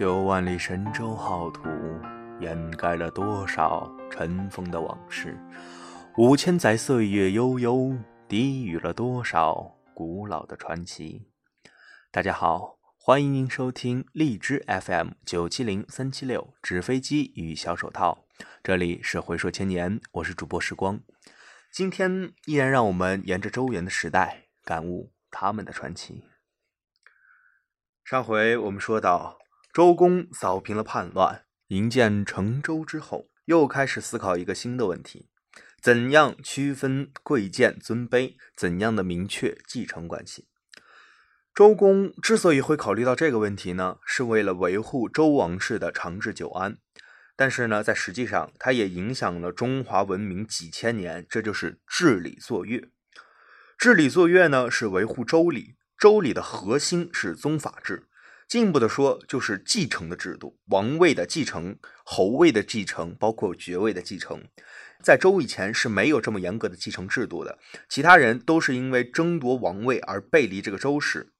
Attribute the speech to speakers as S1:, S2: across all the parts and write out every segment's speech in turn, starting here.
S1: 九万里神州浩土，掩盖了多少尘封的往事；五千载岁月悠悠，低语了多少古老的传奇。大家好，欢迎您收听荔枝 FM 九七零三七六纸飞机与小手套，这里是回说千年，我是主播时光。今天依然让我们沿着周原的时代，感悟他们的传奇。上回我们说到。周公扫平了叛乱，营建成周之后，又开始思考一个新的问题：怎样区分贵贱尊卑？怎样的明确继承关系？周公之所以会考虑到这个问题呢，是为了维护周王室的长治久安。但是呢，在实际上，它也影响了中华文明几千年。这就是治理作乐。治理作乐呢，是维护周礼。周礼的核心是宗法制。进一步的说，就是继承的制度，王位的继承、侯位的继承，包括爵位的继承，在周以前是没有这么严格的继承制度的。其他人都是因为争夺王位而背离这个周氏。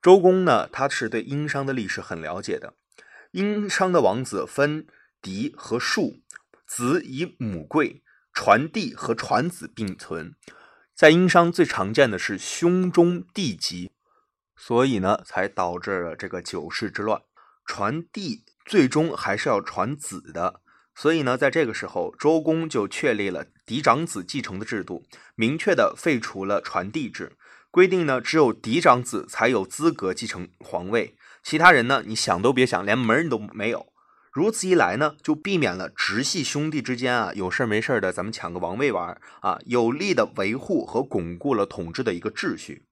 S1: 周公呢，他是对殷商的历史很了解的。殷商的王子分嫡和庶，子以母贵，传弟和传子并存。在殷商最常见的是兄终弟及。所以呢，才导致了这个九世之乱。传弟最终还是要传子的，所以呢，在这个时候，周公就确立了嫡长子继承的制度，明确的废除了传弟制，规定呢，只有嫡长子才有资格继承皇位，其他人呢，你想都别想，连门都没有。如此一来呢，就避免了直系兄弟之间啊有事没事的咱们抢个王位玩啊，有力的维护和巩固了统治的一个秩序。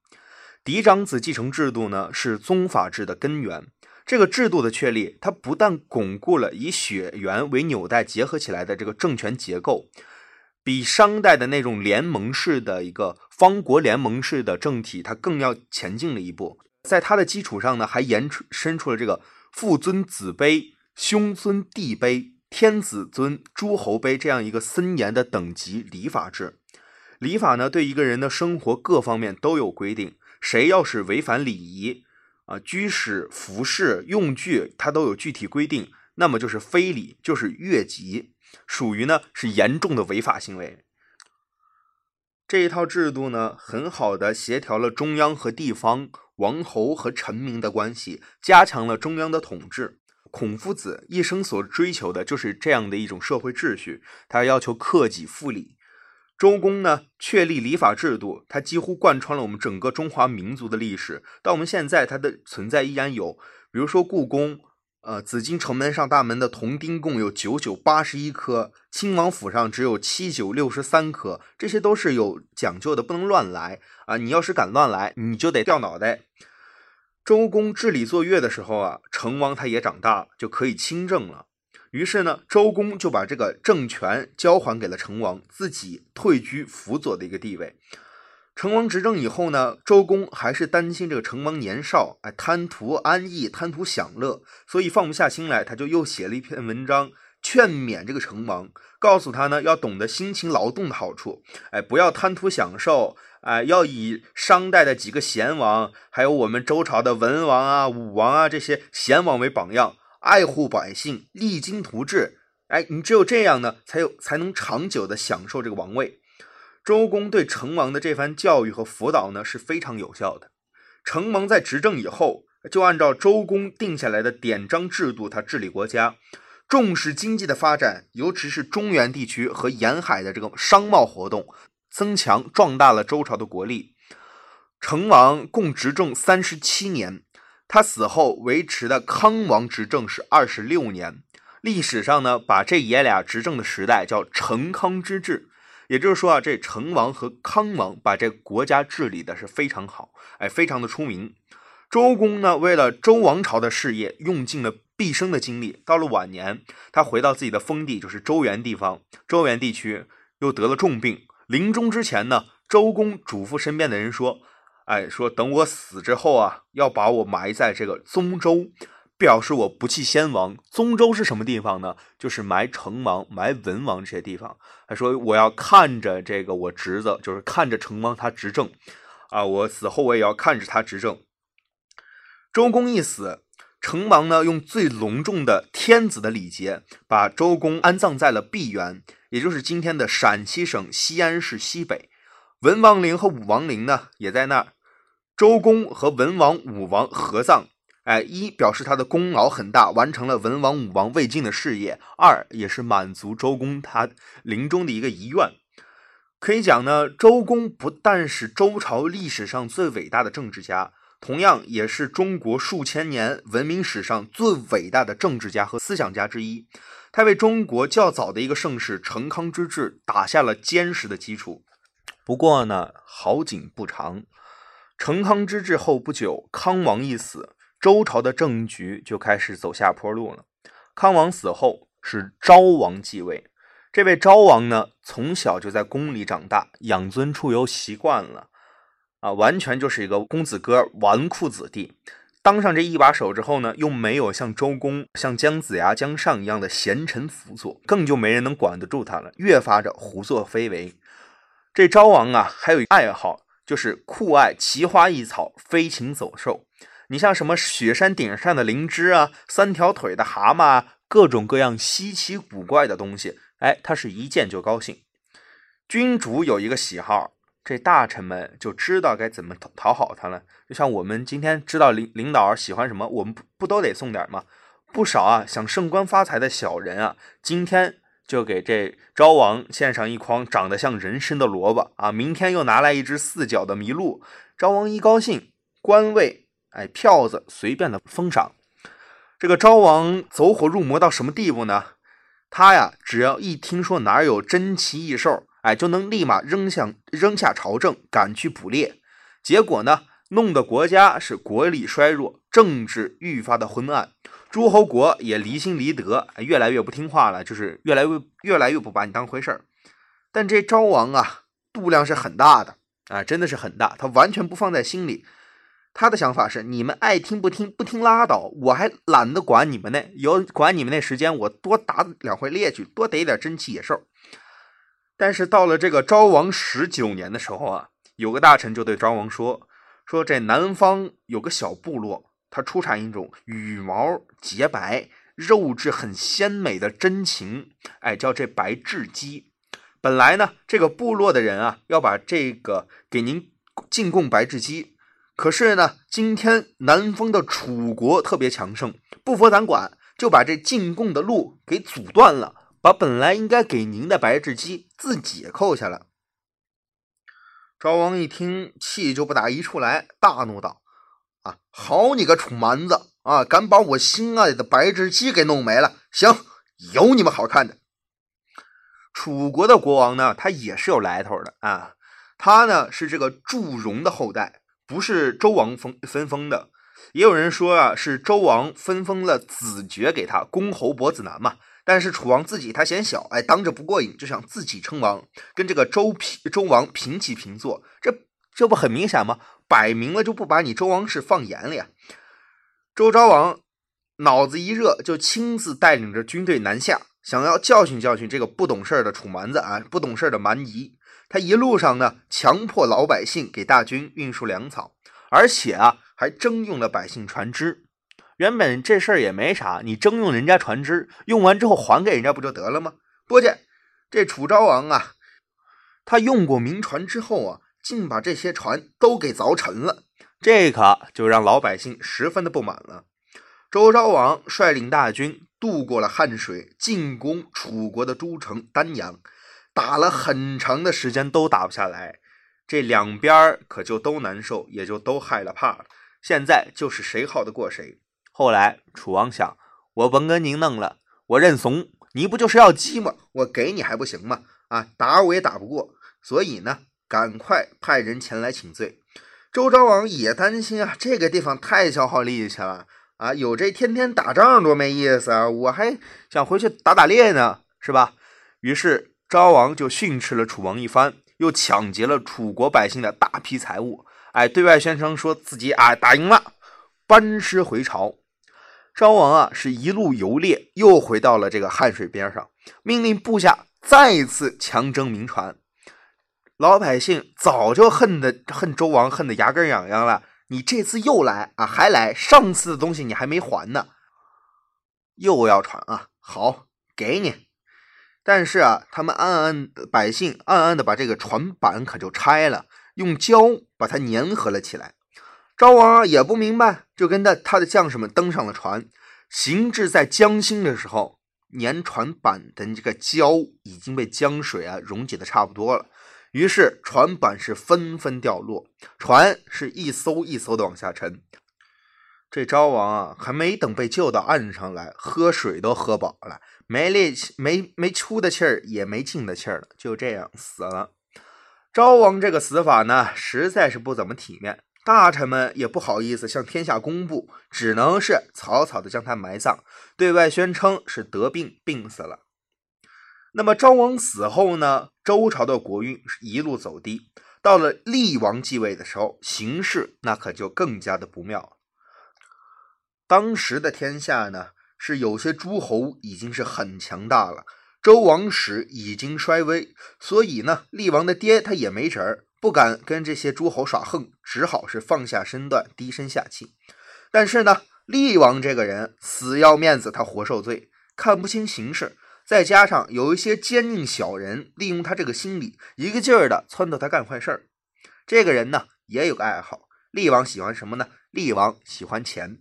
S1: 嫡长子继承制度呢，是宗法制的根源。这个制度的确立，它不但巩固了以血缘为纽带结合起来的这个政权结构，比商代的那种联盟式的一个方国联盟式的政体，它更要前进了一步。在它的基础上呢，还延伸出了这个父尊子卑、兄尊弟卑、天子尊诸侯卑这样一个森严的等级礼法制。礼法呢，对一个人的生活各方面都有规定。谁要是违反礼仪啊，居室、服饰、用具，它都有具体规定，那么就是非礼，就是越级，属于呢是严重的违法行为。这一套制度呢，很好的协调了中央和地方、王侯和臣民的关系，加强了中央的统治。孔夫子一生所追求的就是这样的一种社会秩序，他要求克己复礼。周公呢确立礼法制度，它几乎贯穿了我们整个中华民族的历史。到我们现在，它的存在依然有，比如说故宫，呃，紫禁城门上大门的铜钉共有九九八十一颗，亲王府上只有七九六十三颗，这些都是有讲究的，不能乱来啊！你要是敢乱来，你就得掉脑袋。周公治理作乐的时候啊，成王他也长大，就可以亲政了。于是呢，周公就把这个政权交还给了成王，自己退居辅佐的一个地位。成王执政以后呢，周公还是担心这个成王年少，哎，贪图安逸，贪图享乐，所以放不下心来，他就又写了一篇文章劝勉这个成王，告诉他呢，要懂得辛勤劳动的好处，哎，不要贪图享受，哎，要以商代的几个贤王，还有我们周朝的文王啊、武王啊这些贤王为榜样。爱护百姓，励精图治，哎，你只有这样呢，才有才能长久的享受这个王位。周公对成王的这番教育和辅导呢是非常有效的。成王在执政以后，就按照周公定下来的典章制度，他治理国家，重视经济的发展，尤其是中原地区和沿海的这个商贸活动，增强壮大了周朝的国力。成王共执政三十七年。他死后维持的康王执政是二十六年，历史上呢把这爷俩执政的时代叫成康之治，也就是说啊，这成王和康王把这国家治理的是非常好，哎，非常的出名。周公呢为了周王朝的事业，用尽了毕生的精力，到了晚年，他回到自己的封地，就是周原地方，周原地区又得了重病，临终之前呢，周公嘱咐身边的人说。哎，说等我死之后啊，要把我埋在这个宗周，表示我不弃先王。宗周是什么地方呢？就是埋成王、埋文王这些地方。他说我要看着这个我侄子，就是看着成王他执政啊，我死后我也要看着他执政。周公一死，成王呢用最隆重的天子的礼节，把周公安葬在了毕原，也就是今天的陕西省西安市西北。文王陵和武王陵呢也在那儿。周公和文王、武王合葬，哎，一表示他的功劳很大，完成了文王、武王未尽的事业；二也是满足周公他临终的一个遗愿。可以讲呢，周公不但是周朝历史上最伟大的政治家。同样也是中国数千年文明史上最伟大的政治家和思想家之一，他为中国较早的一个盛世成康之治打下了坚实的基础。不过呢，好景不长，成康之治后不久，康王一死，周朝的政局就开始走下坡路了。康王死后，是昭王继位。这位昭王呢，从小就在宫里长大，养尊处优习惯了。啊，完全就是一个公子哥、纨绔子弟。当上这一把手之后呢，又没有像周公、像姜子牙、姜尚一样的贤臣辅佐，更就没人能管得住他了，越发着胡作非为。这昭王啊，还有爱好，就是酷爱奇花异草、飞禽走兽。你像什么雪山顶上的灵芝啊，三条腿的蛤蟆，各种各样稀奇古怪的东西，哎，他是一见就高兴。君主有一个喜好。这大臣们就知道该怎么讨讨好他了。就像我们今天知道领领导喜欢什么，我们不不都得送点吗？不少啊，想升官发财的小人啊，今天就给这昭王献上一筐长得像人参的萝卜啊，明天又拿来一只四脚的麋鹿。昭王一高兴，官位哎票子随便的封赏。这个昭王走火入魔到什么地步呢？他呀，只要一听说哪有珍奇异兽。哎，就能立马扔向扔下朝政，赶去捕猎。结果呢，弄得国家是国力衰弱，政治愈发的昏暗，诸侯国也离心离德，越来越不听话了，就是越来越越来越不把你当回事儿。但这昭王啊，度量是很大的啊，真的是很大，他完全不放在心里。他的想法是：你们爱听不听，不听拉倒，我还懒得管你们呢。有管你们那时间，我多打两回猎去，多逮点珍奇野兽。但是到了这个昭王十九年的时候啊，有个大臣就对昭王说：“说这南方有个小部落，它出产一种羽毛洁白、肉质很鲜美的真禽，哎，叫这白雉鸡。本来呢，这个部落的人啊，要把这个给您进贡白雉鸡，可是呢，今天南方的楚国特别强盛，不服咱管，就把这进贡的路给阻断了。”把本来应该给您的白雉鸡自己扣下了。昭王一听，气就不打一处来，大怒道：“啊，好你个楚蛮子啊，敢把我心爱的白雉鸡给弄没了！行，有你们好看的。”楚国的国王呢，他也是有来头的啊，他呢是这个祝融的后代，不是周王封分封的。也有人说啊，是周王分封了子爵给他，公侯伯子男嘛。但是楚王自己他嫌小，哎，当着不过瘾，就想自己称王，跟这个周平周王平起平坐，这这不很明显吗？摆明了就不把你周王室放眼里啊！周昭王脑子一热，就亲自带领着军队南下，想要教训教训这个不懂事的楚蛮子啊，不懂事的蛮夷。他一路上呢，强迫老百姓给大军运输粮草，而且啊，还征用了百姓船只。原本这事儿也没啥，你征用人家船只，用完之后还给人家不就得了吗？不见这楚昭王啊，他用过民船之后啊，竟把这些船都给凿沉了，这可就让老百姓十分的不满了。周昭王率领大军渡过了汉水，进攻楚国的都城丹阳，打了很长的时间都打不下来，这两边可就都难受，也就都害了怕了。现在就是谁耗得过谁。后来，楚王想，我甭跟您弄了，我认怂。你不就是要鸡吗？我给你还不行吗？啊，打我也打不过。所以呢，赶快派人前来请罪。周昭王也担心啊，这个地方太消耗力气了啊，有这天天打仗多没意思啊，我还想回去打打猎呢，是吧？于是昭王就训斥了楚王一番，又抢劫了楚国百姓的大批财物，哎，对外宣称说自己啊打赢了，班师回朝。昭王啊，是一路游猎，又回到了这个汉水边上，命令部下再一次强征民船。老百姓早就恨的恨周王，恨得牙根痒痒了。
S2: 你这次又来啊，还来？上次的东西你还没还呢，又要传啊？好，给你。但是啊，他们暗暗百姓暗暗的把这个船板可就拆了，用胶把它粘合了起来。昭王也不明白，就跟着他的将士们登上了船。行至在江心的时候，粘船板的这个胶已经被江水啊溶解的差不多了。于是船板是纷纷掉落，船是一艘一艘的往下沉。这昭王啊，还没等被救到岸上来，喝水都喝饱了。没力气，没没出的气儿，也没进的气儿了，就这样死了。昭王这个死法呢，实在是不怎么体面，大臣们也不好意思向天下公布，只能是草草的将他埋葬，对外宣称是得病病死了。那么昭王死后呢，周朝的国运是一路走低，到了厉王继位的时候，形势那可就更加的不妙。当时的天下呢？是有些诸侯已经是很强大了，周王室已经衰微，所以呢，厉王的爹他也没辙儿，不敢跟这些诸侯耍横，只好是放下身段，低声下气。但是呢，厉王这个人死要面子，他活受罪，看不清形势，再加上有一些奸佞小人利用他这个心理，一个劲儿的撺掇他干坏事儿。这个人呢，也有个爱好，厉王喜欢什么呢？厉王喜欢钱。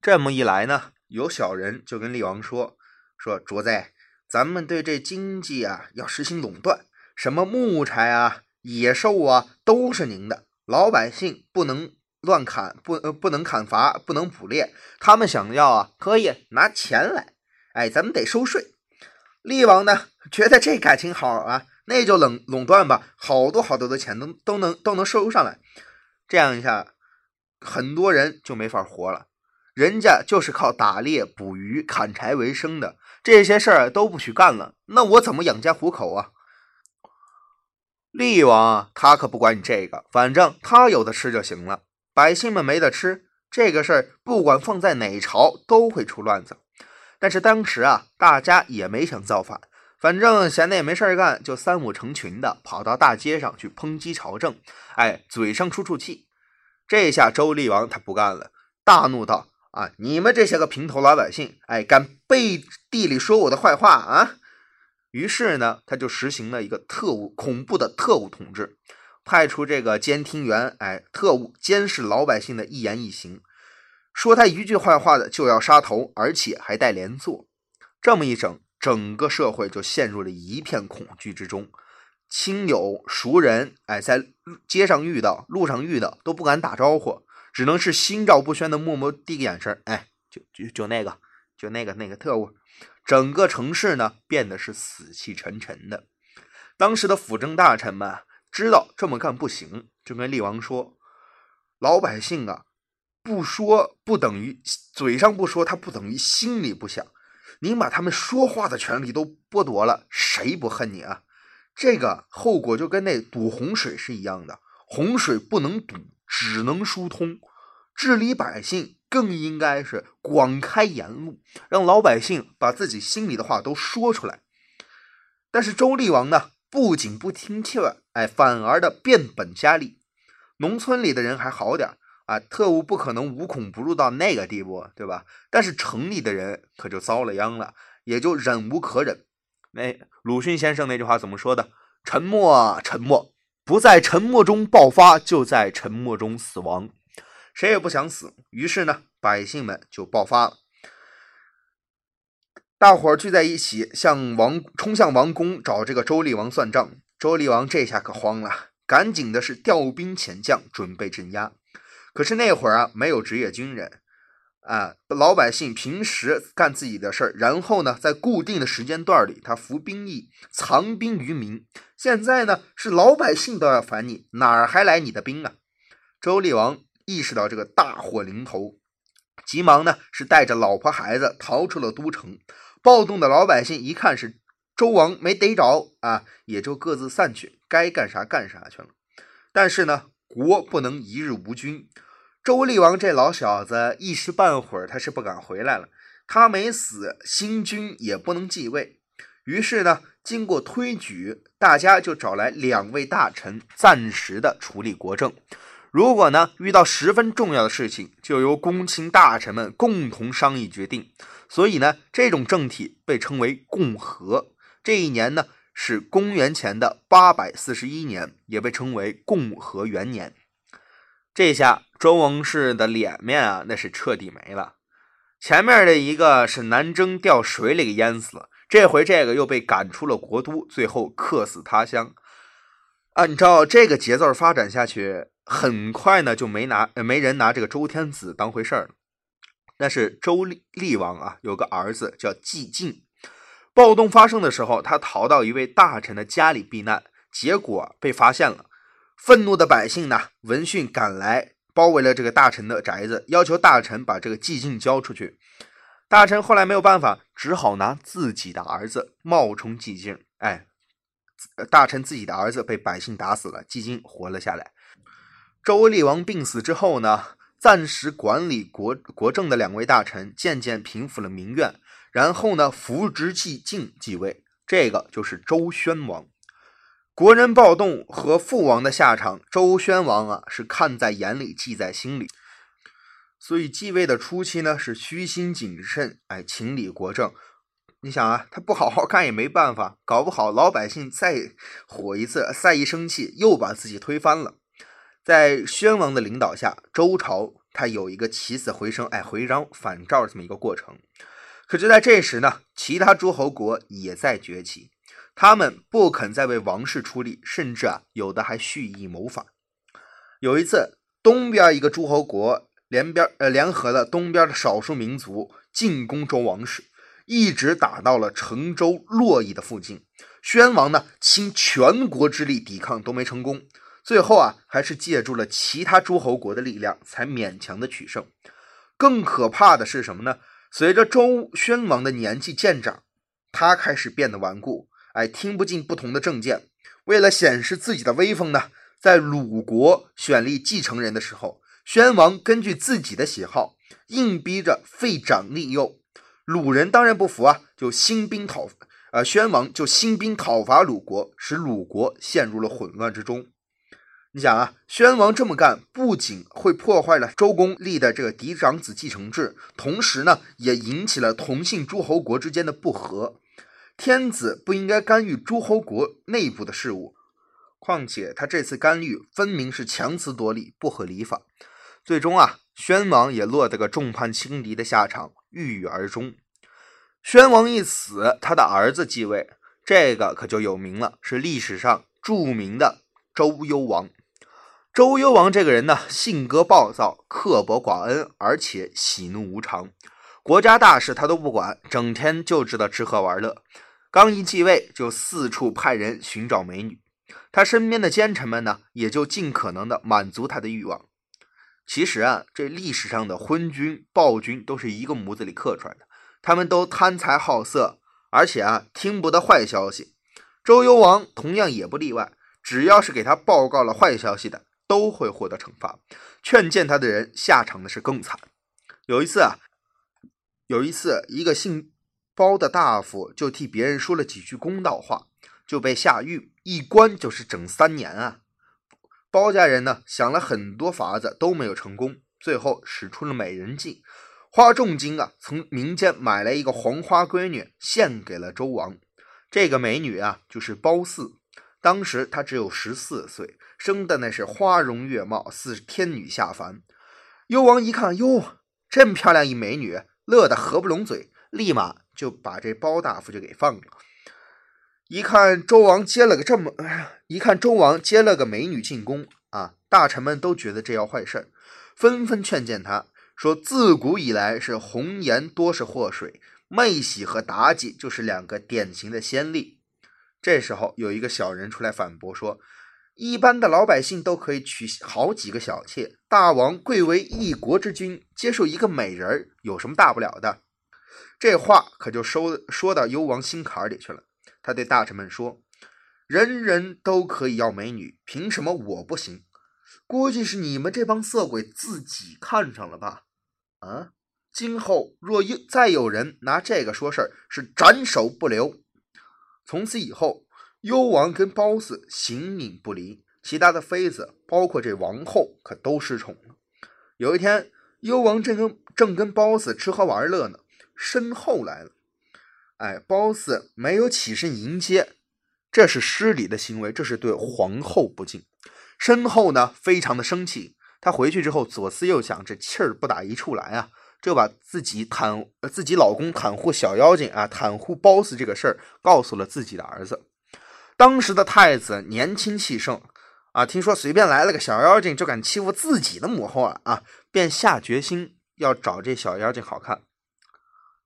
S2: 这么一来呢？有小人就跟厉王说：“说主子，咱们对这经济啊要实行垄断，什么木材啊、野兽啊都是您的，老百姓不能乱砍，不呃不能砍伐，不能捕猎。他们想要啊，可以拿钱来，哎，咱们得收税。”厉王呢觉得这感情好啊，那就垄垄断吧，好多好多的钱都都能都能收上来，这样一下，很多人就没法活了。人家就是靠打猎、捕鱼、砍柴为生的，这些事儿都不许干了。那我怎么养家糊口啊？厉王他可不管你这个，反正他有的吃就行了。百姓们没得吃，这个事儿不管放在哪朝都会出乱子。但是当时啊，大家也没想造反，反正闲的也没事儿干，就三五成群的跑到大街上去抨击朝政。哎，嘴上出出气。这下周厉王他不干了，大怒道。啊！你们这些个平头老百姓，哎，敢背地里说我的坏话啊！于是呢，他就实行了一个特务恐怖的特务统治，派出这个监听员，哎，特务监视老百姓的一言一行，说他一句坏话的就要杀头，而且还带连坐。这么一整，整个社会就陷入了一片恐惧之中，亲友熟人，哎，在街上遇到、路上遇到都不敢打招呼。只能是心照不宣的默默递个眼神哎，就就就那个，就那个那个特务，整个城市呢变得是死气沉沉的。当时的辅政大臣们知道这么干不行，就跟厉王说：“老百姓啊，不说不等于嘴上不说，他不等于心里不想。您把他们说话的权利都剥夺了，谁不恨你啊？这个后果就跟那堵洪水是一样的，洪水不能堵，只能疏通。”治理百姓更应该是广开言路，让老百姓把自己心里的话都说出来。但是周厉王呢，不仅不听劝，哎，反而的变本加厉。农村里的人还好点啊，特务不可能无孔不入到那个地步，对吧？但是城里的人可就遭了殃了，也就忍无可忍。那鲁迅先生那句话怎么说的？沉默，沉默，不在沉默中爆发，就在沉默中死亡。谁也不想死，于是呢，百姓们就爆发了。大伙儿聚在一起，向王冲向王宫找这个周厉王算账。周厉王这下可慌了，赶紧的是调兵遣将，准备镇压。可是那会儿啊，没有职业军人啊，老百姓平时干自己的事儿，然后呢，在固定的时间段里，他服兵役，藏兵于民。现在呢，是老百姓都要反你，哪儿还来你的兵啊？周厉王。意识到这个大祸临头，急忙呢是带着老婆孩子逃出了都城。暴动的老百姓一看是周王没逮着啊，也就各自散去，该干啥干啥去了。但是呢，国不能一日无君。周厉王这老小子一时半会儿他是不敢回来了。他没死，新君也不能继位。于是呢，经过推举，大家就找来两位大臣，暂时的处理国政。如果呢遇到十分重要的事情，就由公卿大臣们共同商议决定。所以呢，这种政体被称为共和。这一年呢是公元前的八百四十一年，也被称为共和元年。这下周王室的脸面啊，那是彻底没了。前面的一个是南征掉水里给淹死了，这回这个又被赶出了国都，最后客死他乡。按照这个节奏发展下去，很快呢就没拿没人拿这个周天子当回事儿了。那是周厉王啊，有个儿子叫季晋。暴动发生的时候，他逃到一位大臣的家里避难，结果被发现了。愤怒的百姓呢，闻讯赶来，包围了这个大臣的宅子，要求大臣把这个季晋交出去。大臣后来没有办法，只好拿自己的儿子冒充季晋。哎，大臣自己的儿子被百姓打死了，季晋活了下来。周厉王病死之后呢？暂时管理国国政的两位大臣渐渐平复了民怨，然后呢，扶植季晋继位，这个就是周宣王。国人暴动和父王的下场，周宣王啊是看在眼里，记在心里。所以继位的初期呢，是虚心谨慎，哎，情理国政。你想啊，他不好好干也没办法，搞不好老百姓再火一次，再一生气，又把自己推翻了。在宣王的领导下，周朝它有一个起死回生、哎回章返照这么一个过程。可就在这时呢，其他诸侯国也在崛起，他们不肯再为王室出力，甚至啊有的还蓄意谋反。有一次，东边一个诸侯国联边呃联合了东边的少数民族进攻周王室，一直打到了成州洛邑的附近。宣王呢倾全国之力抵抗都没成功。最后啊，还是借助了其他诸侯国的力量，才勉强的取胜。更可怕的是什么呢？随着周宣王的年纪渐长，他开始变得顽固，哎，听不进不同的政见。为了显示自己的威风呢，在鲁国选立继承人的时候，宣王根据自己的喜好，硬逼着废长立幼。鲁人当然不服啊，就兴兵讨，呃，宣王就兴兵讨伐鲁国，使鲁国陷入了混乱之中。你想啊，宣王这么干，不仅会破坏了周公立的这个嫡长子继承制，同时呢，也引起了同姓诸侯国之间的不和。天子不应该干预诸侯国内部的事务，况且他这次干预分明是强词夺理，不合礼法。最终啊，宣王也落得个众叛亲离的下场，郁郁而终。宣王一死，他的儿子继位，这个可就有名了，是历史上著名的周幽王。周幽王这个人呢，性格暴躁，刻薄寡恩，而且喜怒无常，国家大事他都不管，整天就知道吃喝玩乐。刚一继位，就四处派人寻找美女，他身边的奸臣们呢，也就尽可能的满足他的欲望。其实啊，这历史上的昏君、暴君都是一个模子里刻出来的，他们都贪财好色，而且啊，听不得坏消息。周幽王同样也不例外，只要是给他报告了坏消息的。都会获得惩罚，劝谏他的人下场的是更惨。有一次啊，有一次，一个姓包的大夫就替别人说了几句公道话，就被下狱，一关就是整三年啊。包家人呢想了很多法子都没有成功，最后使出了美人计，花重金啊从民间买来一个黄花闺女献给了周王。这个美女啊就是褒姒，当时他只有十四岁。生的那是花容月貌，似天女下凡。幽王一看，哟，这么漂亮一美女，乐得合不拢嘴，立马就把这包大夫就给放了。一看周王接了个这么，一看周王接了个美女进宫啊，大臣们都觉得这要坏事纷纷劝谏他说：自古以来是红颜多是祸水，妹喜和妲己就是两个典型的先例。这时候有一个小人出来反驳说。一般的老百姓都可以娶好几个小妾，大王贵为一国之君，接受一个美人儿有什么大不了的？这话可就收说到幽王心坎里去了。他对大臣们说：“人人都可以要美女，凭什么我不行？估计是你们这帮色鬼自己看上了吧？啊！今后若又再有人拿这个说事儿，是斩首不留。从此以后。”幽王跟褒姒形影不离，其他的妃子，包括这王后，可都失宠了。有一天，幽王正跟正跟褒姒吃喝玩乐呢，身后来了。哎，褒姒没有起身迎接，这是失礼的行为，这是对皇后不敬。身后呢，非常的生气。他回去之后左思右想，这气儿不打一处来啊，就把自己袒自己老公袒护小妖精啊，袒护褒姒这个事儿告诉了自己的儿子。当时的太子年轻气盛啊，听说随便来了个小妖精就敢欺负自己的母后啊啊，便下决心要找这小妖精好看。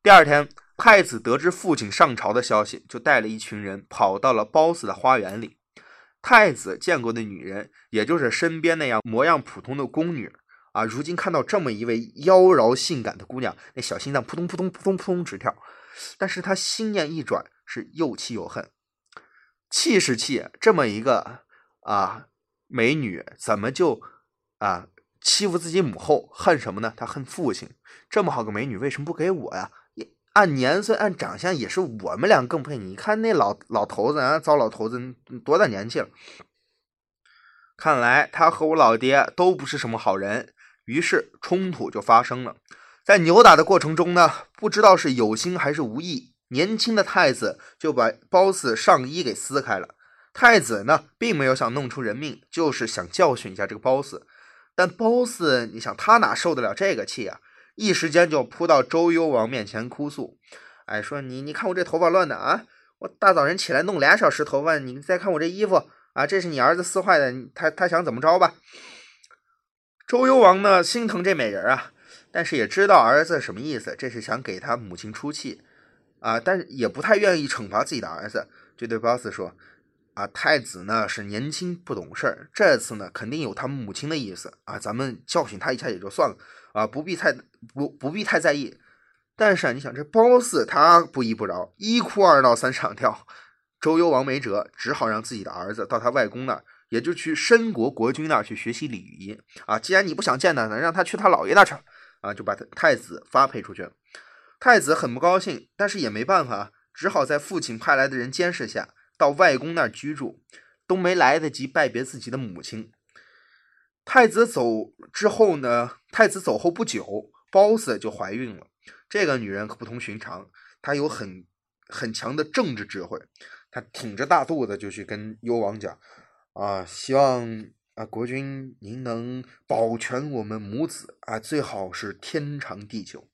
S2: 第二天，太子得知父亲上朝的消息，就带了一群人跑到了褒姒的花园里。太子见过的女人，也就是身边那样模样普通的宫女啊，如今看到这么一位妖娆性感的姑娘，那小心脏扑通扑通扑通扑通直跳。但是他心念一转，是又气又恨。气是气，这么一个啊美女，怎么就啊欺负自己母后？恨什么呢？他恨父亲。这么好个美女，为什么不给我呀？按年岁、按长相，也是我们俩更配。你看那老老头子啊，糟老头子多大年纪了？看来他和我老爹都不是什么好人。于是冲突就发生了。在扭打的过程中呢，不知道是有心还是无意。年轻的太子就把褒姒上衣给撕开了。太子呢，并没有想弄出人命，就是想教训一下这个褒姒。但褒姒，你想他哪受得了这个气啊？一时间就扑到周幽王面前哭诉：“哎，说你，你看我这头发乱的啊！我大早晨起来弄俩小时头发，你再看我这衣服啊，这是你儿子撕坏的。他他想怎么着吧？”周幽王呢，心疼这美人啊，但是也知道儿子什么意思，这是想给他母亲出气。啊，但是也不太愿意惩罚自己的儿子，就对褒姒说：“啊，太子呢是年轻不懂事儿，这次呢肯定有他母亲的意思啊，咱们教训他一下也就算了啊，不必太不不必太在意。但是啊，你想这褒姒他不依不饶，一哭二闹三上吊，周幽王没辙，只好让自己的儿子到他外公那儿，也就去申国国君那儿去学习礼仪啊。既然你不想见他，那让他去他姥爷那儿去啊，就把他太子发配出去了。太子很不高兴，但是也没办法，只好在父亲派来的人监视下，到外公那儿居住，都没来得及拜别自己的母亲。太子走之后呢，太子走后不久，褒姒就怀孕了。这个女人可不同寻常，她有很很强的政治智慧。她挺着大肚子就去跟幽王讲：“啊，希望啊国君您能保全我们母子啊，最好是天长地久。”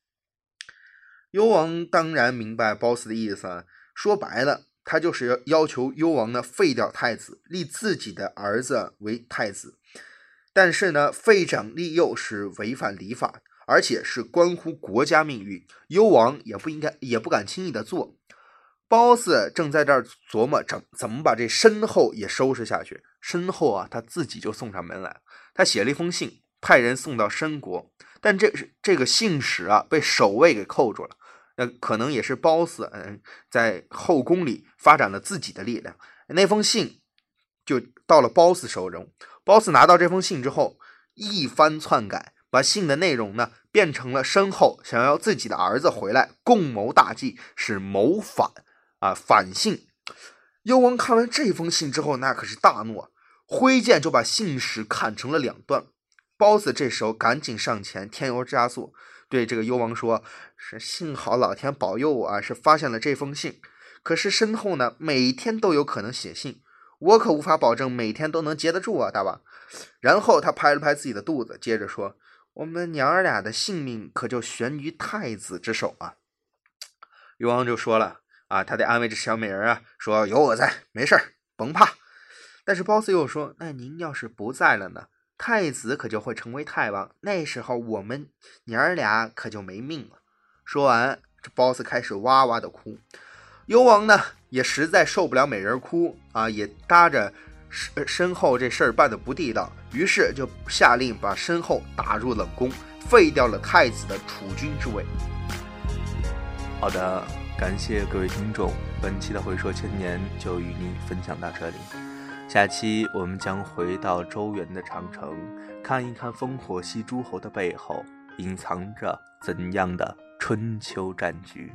S2: 幽王当然明白褒姒的意思，说白了，他就是要要求幽王呢废掉太子，立自己的儿子为太子。但是呢，废长立幼是违反礼法，而且是关乎国家命运，幽王也不应该，也不敢轻易的做。褒姒正在这儿琢磨怎怎么把这身后也收拾下去。身后啊，他自己就送上门来，他写了一封信，派人送到申国。但这是这个信使啊，被守卫给扣住了。那可能也是褒姒嗯，在后宫里发展了自己的力量。那封信就到了褒姒手中。褒姒拿到这封信之后，一番篡改，把信的内容呢变成了身后想要自己的儿子回来，共谋大计，是谋反啊反信。幽王看完这封信之后，那可是大怒，挥剑就把信使砍成了两段。包子这时候赶紧上前添油加醋，对这个幽王说：“是幸好老天保佑我啊，是发现了这封信。可是身后呢，每天都有可能写信，我可无法保证每天都能接得住啊，大王。”然后他拍了拍自己的肚子，接着说：“我们娘儿俩的性命可就悬于太子之手啊。”幽王就说了：“啊，他得安慰这小美人啊，说有我在，没事儿，甭怕。”但是褒姒又说：“那您要是不在了呢？”太子可就会成为太王，那时候我们娘儿俩可就没命了。说完，这褒姒开始哇哇的哭。幽王呢，也实在受不了美人哭啊，也搭着身身后这事儿办的不地道，于是就下令把身后打入冷宫，废掉了太子的储君之位。
S1: 好的，感谢各位听众，本期的回说千年就与你分享到这里。下期我们将回到周原的长城，看一看烽火戏诸侯的背后隐藏着怎样的春秋战局。